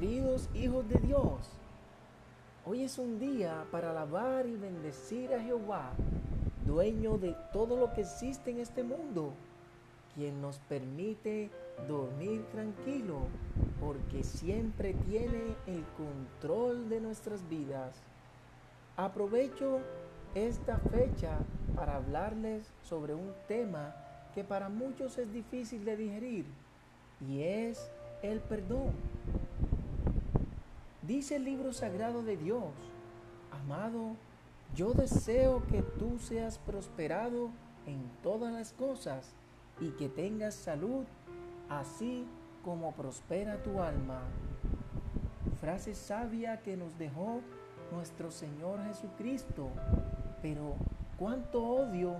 Queridos hijos de Dios, hoy es un día para alabar y bendecir a Jehová, dueño de todo lo que existe en este mundo, quien nos permite dormir tranquilo, porque siempre tiene el control de nuestras vidas. Aprovecho esta fecha para hablarles sobre un tema que para muchos es difícil de digerir y es el perdón. Dice el libro sagrado de Dios, amado, yo deseo que tú seas prosperado en todas las cosas y que tengas salud, así como prospera tu alma. Frase sabia que nos dejó nuestro Señor Jesucristo, pero cuánto odio,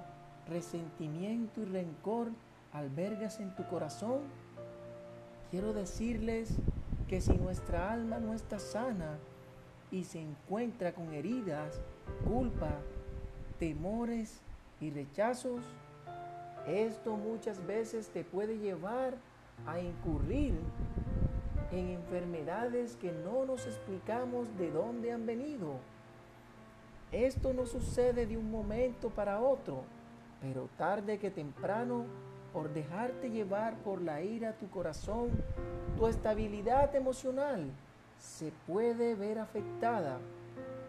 resentimiento y rencor albergas en tu corazón. Quiero decirles que si nuestra alma no está sana y se encuentra con heridas, culpa, temores y rechazos, esto muchas veces te puede llevar a incurrir en enfermedades que no nos explicamos de dónde han venido. Esto no sucede de un momento para otro, pero tarde que temprano por dejarte llevar por la ira tu corazón, tu estabilidad emocional se puede ver afectada.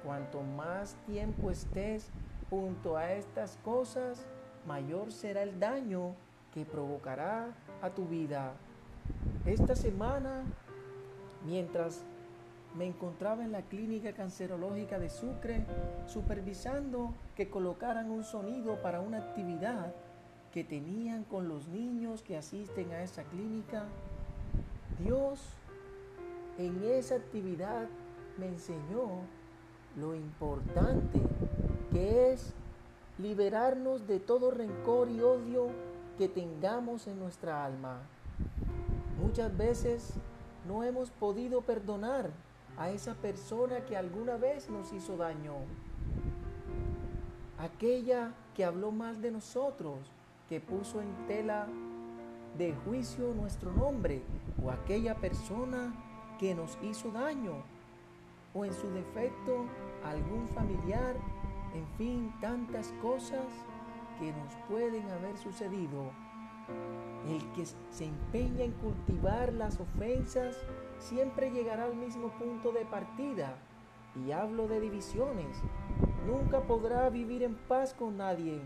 Cuanto más tiempo estés junto a estas cosas, mayor será el daño que provocará a tu vida. Esta semana, mientras me encontraba en la clínica cancerológica de Sucre, supervisando que colocaran un sonido para una actividad, que tenían con los niños que asisten a esa clínica, Dios en esa actividad me enseñó lo importante que es liberarnos de todo rencor y odio que tengamos en nuestra alma. Muchas veces no hemos podido perdonar a esa persona que alguna vez nos hizo daño. Aquella que habló mal de nosotros, que puso en tela de juicio nuestro nombre o aquella persona que nos hizo daño o en su defecto algún familiar, en fin, tantas cosas que nos pueden haber sucedido. El que se empeña en cultivar las ofensas siempre llegará al mismo punto de partida. Y hablo de divisiones. Nunca podrá vivir en paz con nadie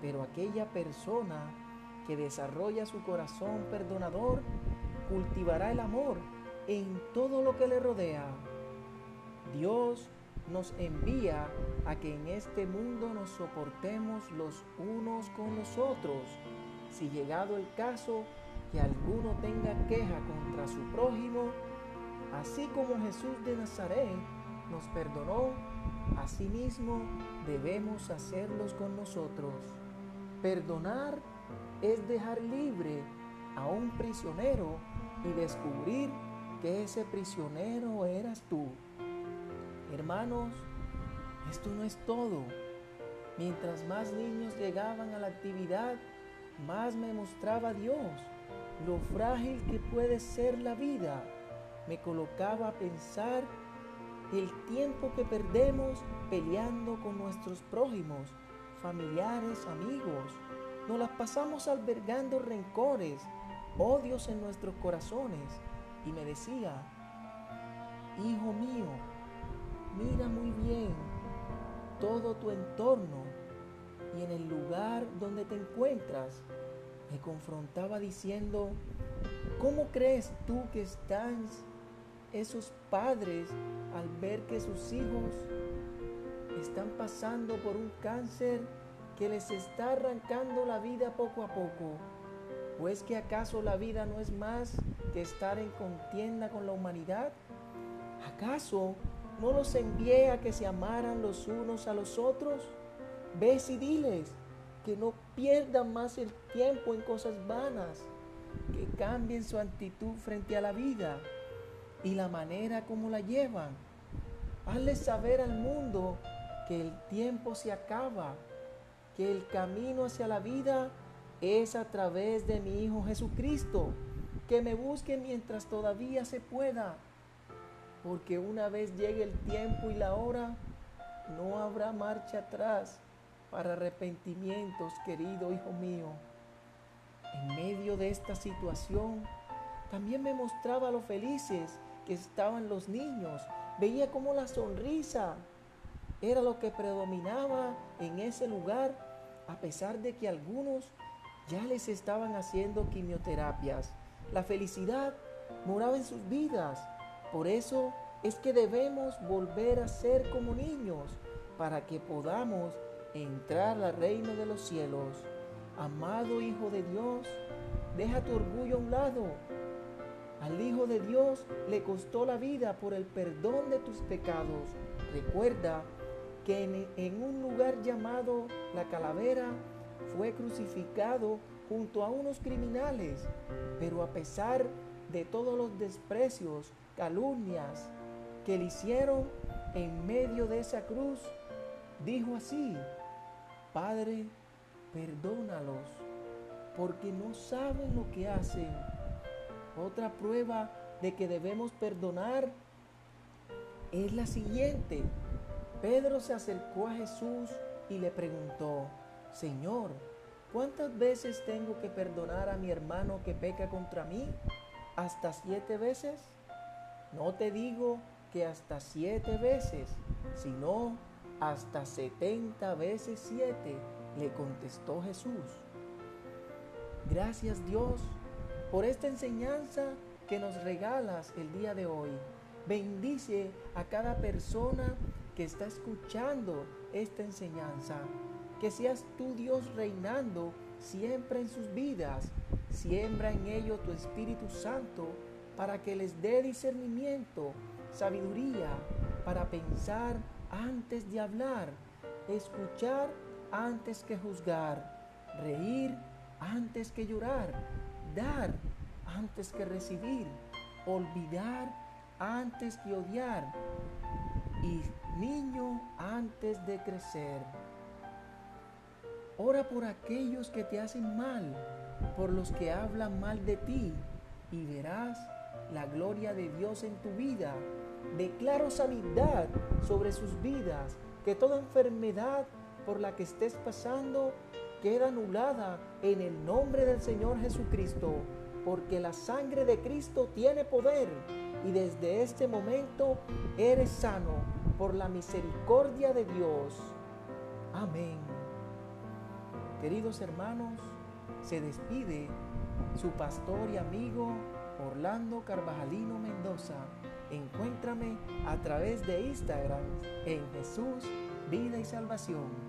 pero aquella persona que desarrolla su corazón perdonador cultivará el amor en todo lo que le rodea. Dios nos envía a que en este mundo nos soportemos los unos con los otros. Si llegado el caso que alguno tenga queja contra su prójimo, así como Jesús de Nazaret nos perdonó, asimismo debemos hacerlos con nosotros. Perdonar es dejar libre a un prisionero y descubrir que ese prisionero eras tú. Hermanos, esto no es todo. Mientras más niños llegaban a la actividad, más me mostraba Dios lo frágil que puede ser la vida. Me colocaba a pensar el tiempo que perdemos peleando con nuestros prójimos familiares, amigos. Nos las pasamos albergando rencores, odios en nuestros corazones. Y me decía, hijo mío, mira muy bien todo tu entorno y en el lugar donde te encuentras. Me confrontaba diciendo, ¿cómo crees tú que están esos padres al ver que sus hijos están pasando por un cáncer que les está arrancando la vida poco a poco. ¿O es que acaso la vida no es más que estar en contienda con la humanidad? ¿Acaso no los envié a que se amaran los unos a los otros? Ves y diles que no pierdan más el tiempo en cosas vanas, que cambien su actitud frente a la vida y la manera como la llevan. Hazles saber al mundo que el tiempo se acaba, que el camino hacia la vida es a través de mi Hijo Jesucristo, que me busque mientras todavía se pueda. porque una vez llegue el tiempo y la hora, no habrá marcha atrás para arrepentimientos, querido hijo mío. En medio de esta situación, también me mostraba lo felices que estaban los niños. Veía como la sonrisa era lo que predominaba en ese lugar, a pesar de que algunos ya les estaban haciendo quimioterapias. La felicidad moraba en sus vidas. Por eso es que debemos volver a ser como niños para que podamos entrar al reino de los cielos. Amado Hijo de Dios, deja tu orgullo a un lado. Al Hijo de Dios le costó la vida por el perdón de tus pecados. Recuerda que en, en un lugar llamado la calavera fue crucificado junto a unos criminales, pero a pesar de todos los desprecios, calumnias que le hicieron en medio de esa cruz, dijo así, Padre, perdónalos, porque no saben lo que hacen. Otra prueba de que debemos perdonar es la siguiente. Pedro se acercó a Jesús y le preguntó, Señor, ¿cuántas veces tengo que perdonar a mi hermano que peca contra mí? ¿Hasta siete veces? No te digo que hasta siete veces, sino hasta setenta veces siete, le contestó Jesús. Gracias Dios por esta enseñanza que nos regalas el día de hoy. Bendice a cada persona que está escuchando esta enseñanza. Que seas tú Dios reinando siempre en sus vidas. Siembra en ellos tu Espíritu Santo para que les dé discernimiento, sabiduría para pensar antes de hablar, escuchar antes que juzgar, reír antes que llorar, dar antes que recibir, olvidar antes que odiar y niño antes de crecer. Ora por aquellos que te hacen mal, por los que hablan mal de ti, y verás la gloria de Dios en tu vida. Declaro sanidad sobre sus vidas, que toda enfermedad por la que estés pasando queda anulada en el nombre del Señor Jesucristo, porque la sangre de Cristo tiene poder y desde este momento eres sano por la misericordia de Dios. Amén. Queridos hermanos, se despide su pastor y amigo Orlando Carvajalino Mendoza. Encuéntrame a través de Instagram en Jesús, Vida y Salvación.